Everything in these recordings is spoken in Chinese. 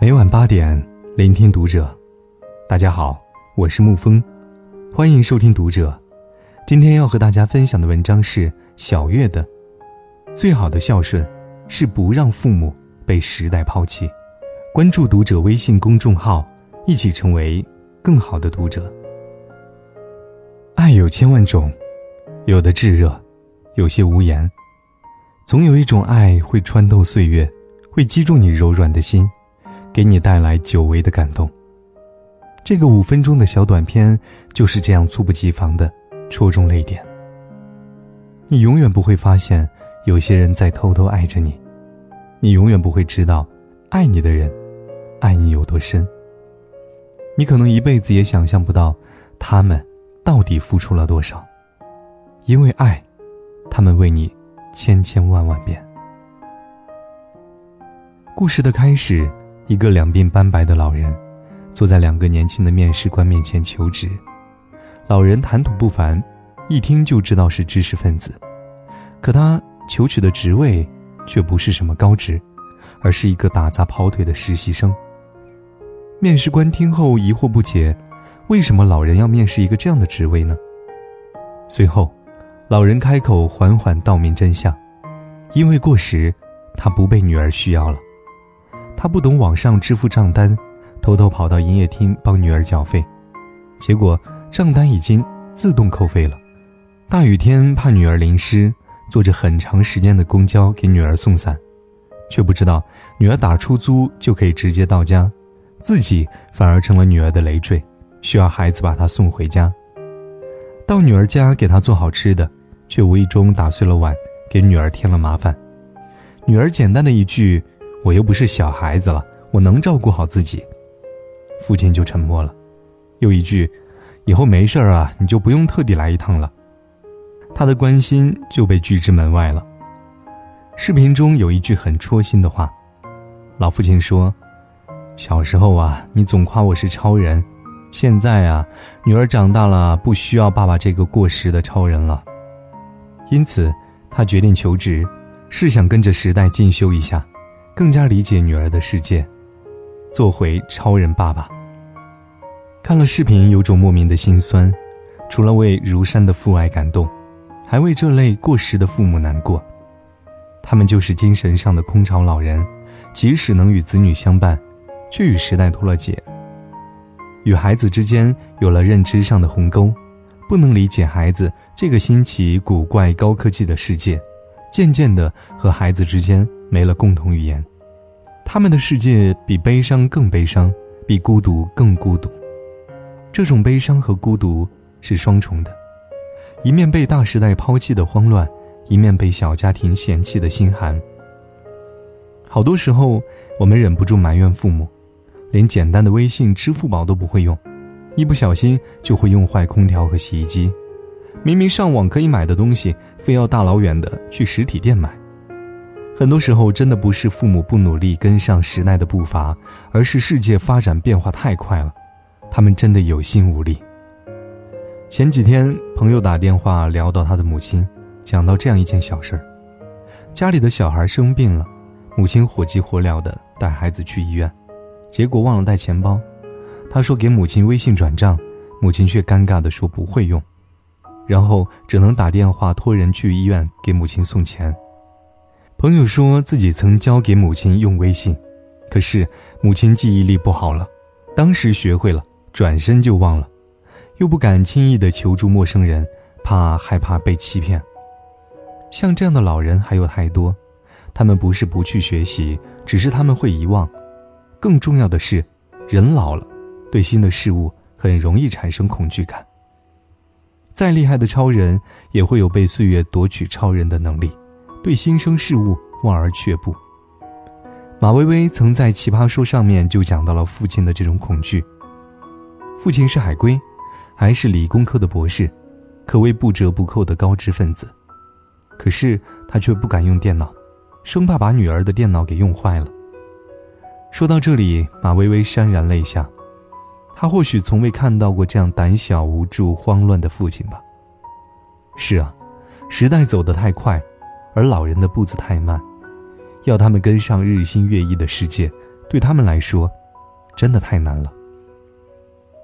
每晚八点，聆听读者。大家好，我是沐风，欢迎收听读者。今天要和大家分享的文章是小月的《最好的孝顺是不让父母被时代抛弃》。关注读者微信公众号，一起成为更好的读者。爱有千万种，有的炙热，有些无言。总有一种爱会穿透岁月，会击中你柔软的心。给你带来久违的感动。这个五分钟的小短片就是这样猝不及防的戳中泪点。你永远不会发现有些人在偷偷爱着你，你永远不会知道，爱你的人，爱你有多深。你可能一辈子也想象不到，他们到底付出了多少。因为爱，他们为你千千万万遍。故事的开始。一个两鬓斑白的老人，坐在两个年轻的面试官面前求职。老人谈吐不凡，一听就知道是知识分子。可他求取的职位，却不是什么高职，而是一个打杂跑腿的实习生。面试官听后疑惑不解：为什么老人要面试一个这样的职位呢？随后，老人开口缓缓道明真相：因为过时，他不被女儿需要了。他不懂网上支付账单，偷偷跑到营业厅帮女儿缴费，结果账单已经自动扣费了。大雨天怕女儿淋湿，坐着很长时间的公交给女儿送伞，却不知道女儿打出租就可以直接到家，自己反而成了女儿的累赘，需要孩子把她送回家。到女儿家给她做好吃的，却无意中打碎了碗，给女儿添了麻烦。女儿简单的一句。我又不是小孩子了，我能照顾好自己。父亲就沉默了，又一句：“以后没事儿啊，你就不用特地来一趟了。”他的关心就被拒之门外了。视频中有一句很戳心的话，老父亲说：“小时候啊，你总夸我是超人，现在啊，女儿长大了，不需要爸爸这个过时的超人了。因此，他决定求职，是想跟着时代进修一下。”更加理解女儿的世界，做回超人爸爸。看了视频，有种莫名的心酸，除了为如山的父爱感动，还为这类过时的父母难过。他们就是精神上的空巢老人，即使能与子女相伴，却与时代脱了节，与孩子之间有了认知上的鸿沟，不能理解孩子这个新奇古怪高科技的世界，渐渐的和孩子之间没了共同语言。他们的世界比悲伤更悲伤，比孤独更孤独。这种悲伤和孤独是双重的，一面被大时代抛弃的慌乱，一面被小家庭嫌弃的心寒。好多时候，我们忍不住埋怨父母，连简单的微信、支付宝都不会用，一不小心就会用坏空调和洗衣机。明明上网可以买的东西，非要大老远的去实体店买。很多时候，真的不是父母不努力跟上时代的步伐，而是世界发展变化太快了，他们真的有心无力。前几天，朋友打电话聊到他的母亲，讲到这样一件小事儿：家里的小孩生病了，母亲火急火燎的带孩子去医院，结果忘了带钱包。他说给母亲微信转账，母亲却尴尬的说不会用，然后只能打电话托人去医院给母亲送钱。朋友说自己曾教给母亲用微信，可是母亲记忆力不好了，当时学会了，转身就忘了，又不敢轻易的求助陌生人，怕害怕被欺骗。像这样的老人还有太多，他们不是不去学习，只是他们会遗忘。更重要的是，人老了，对新的事物很容易产生恐惧感。再厉害的超人，也会有被岁月夺取超人的能力。对新生事物望而却步。马薇薇曾在《奇葩说》上面就讲到了父亲的这种恐惧。父亲是海归，还是理工科的博士，可谓不折不扣的高知分子。可是他却不敢用电脑，生怕把女儿的电脑给用坏了。说到这里，马薇薇潸然泪下。她或许从未看到过这样胆小、无助、慌乱的父亲吧。是啊，时代走得太快。而老人的步子太慢，要他们跟上日新月异的世界，对他们来说，真的太难了。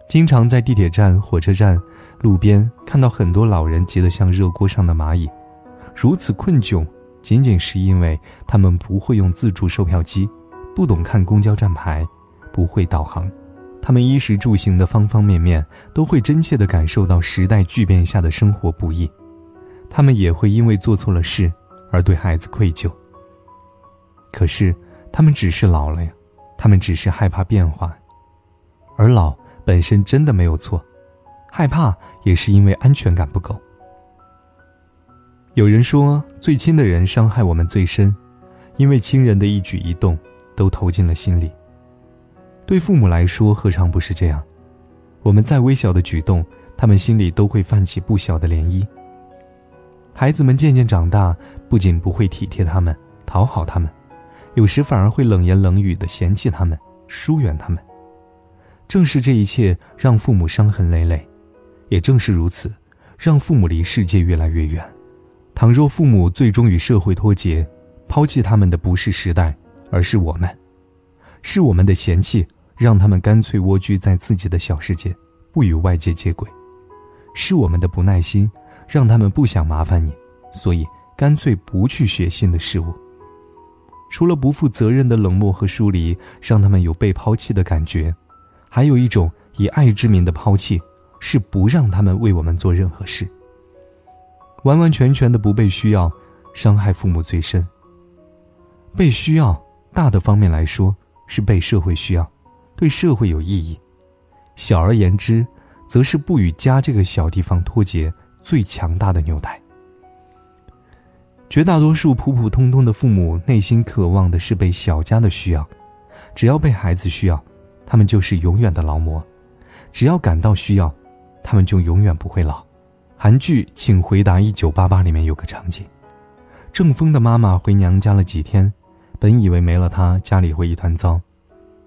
经常在地铁站、火车站、路边看到很多老人急得像热锅上的蚂蚁，如此困窘，仅仅是因为他们不会用自助售票机，不懂看公交站牌，不会导航，他们衣食住行的方方面面都会真切地感受到时代巨变下的生活不易，他们也会因为做错了事而对孩子愧疚。可是，他们只是老了呀，他们只是害怕变化，而老。本身真的没有错，害怕也是因为安全感不够。有人说，最亲的人伤害我们最深，因为亲人的一举一动都投进了心里。对父母来说，何尝不是这样？我们再微小的举动，他们心里都会泛起不小的涟漪。孩子们渐渐长大，不仅不会体贴他们、讨好他们，有时反而会冷言冷语的嫌弃他们、疏远他们。正是这一切让父母伤痕累累，也正是如此，让父母离世界越来越远。倘若父母最终与社会脱节，抛弃他们的不是时代，而是我们，是我们的嫌弃让他们干脆蜗居在自己的小世界，不与外界接轨；是我们的不耐心让他们不想麻烦你，所以干脆不去学新的事物。除了不负责任的冷漠和疏离，让他们有被抛弃的感觉。还有一种以爱之名的抛弃，是不让他们为我们做任何事。完完全全的不被需要，伤害父母最深。被需要，大的方面来说是被社会需要，对社会有意义；小而言之，则是不与家这个小地方脱节，最强大的纽带。绝大多数普普通通的父母内心渴望的是被小家的需要，只要被孩子需要。他们就是永远的劳模，只要感到需要，他们就永远不会老。韩剧《请回答一九八八》里面有个场景：郑峰的妈妈回娘家了几天，本以为没了她家里会一团糟，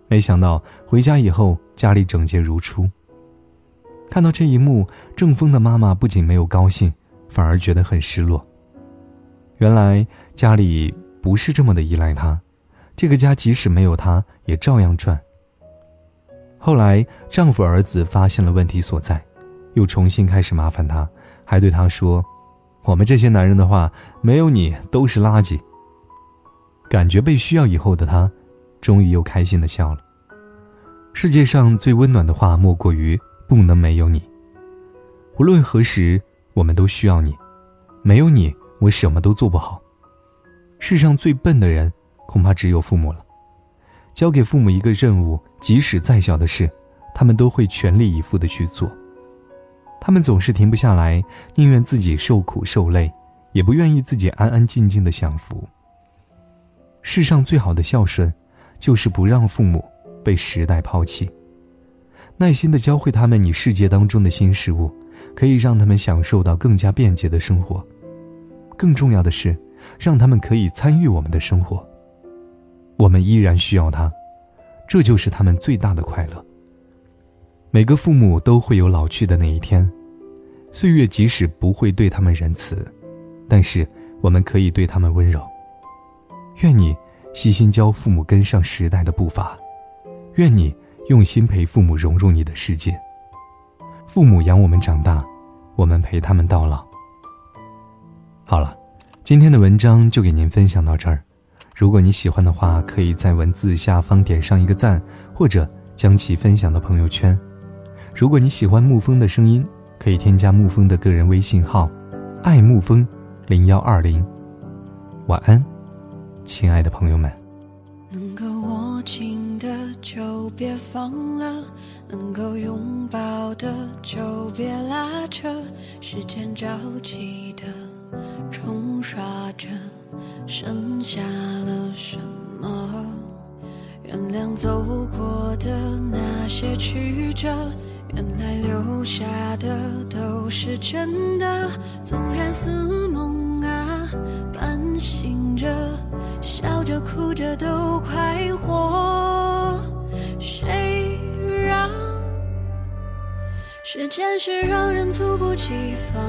没想到回家以后家里整洁如初。看到这一幕，郑峰的妈妈不仅没有高兴，反而觉得很失落。原来家里不是这么的依赖他，这个家即使没有他也照样转。后来，丈夫儿子发现了问题所在，又重新开始麻烦他，还对他说：“我们这些男人的话，没有你都是垃圾。”感觉被需要以后的他，终于又开心的笑了。世界上最温暖的话，莫过于“不能没有你”。无论何时，我们都需要你，没有你，我什么都做不好。世上最笨的人，恐怕只有父母了。交给父母一个任务，即使再小的事，他们都会全力以赴的去做。他们总是停不下来，宁愿自己受苦受累，也不愿意自己安安静静的享福。世上最好的孝顺，就是不让父母被时代抛弃，耐心的教会他们你世界当中的新事物，可以让他们享受到更加便捷的生活。更重要的是，让他们可以参与我们的生活。我们依然需要他，这就是他们最大的快乐。每个父母都会有老去的那一天，岁月即使不会对他们仁慈，但是我们可以对他们温柔。愿你细心教父母跟上时代的步伐，愿你用心陪父母融入你的世界。父母养我们长大，我们陪他们到老。好了，今天的文章就给您分享到这儿。如果你喜欢的话，可以在文字下方点上一个赞，或者将其分享到朋友圈。如果你喜欢沐风的声音，可以添加沐风的个人微信号“爱沐风零幺二零”。晚安，亲爱的朋友们。能够握紧的就别放了，能够拥抱的就别拉扯，时间着急的冲刷着。剩下了什么？原谅走过的那些曲折，原来留下的都是真的。纵然似梦啊，半醒着，笑着哭着都快活。谁让时间是让人猝不及防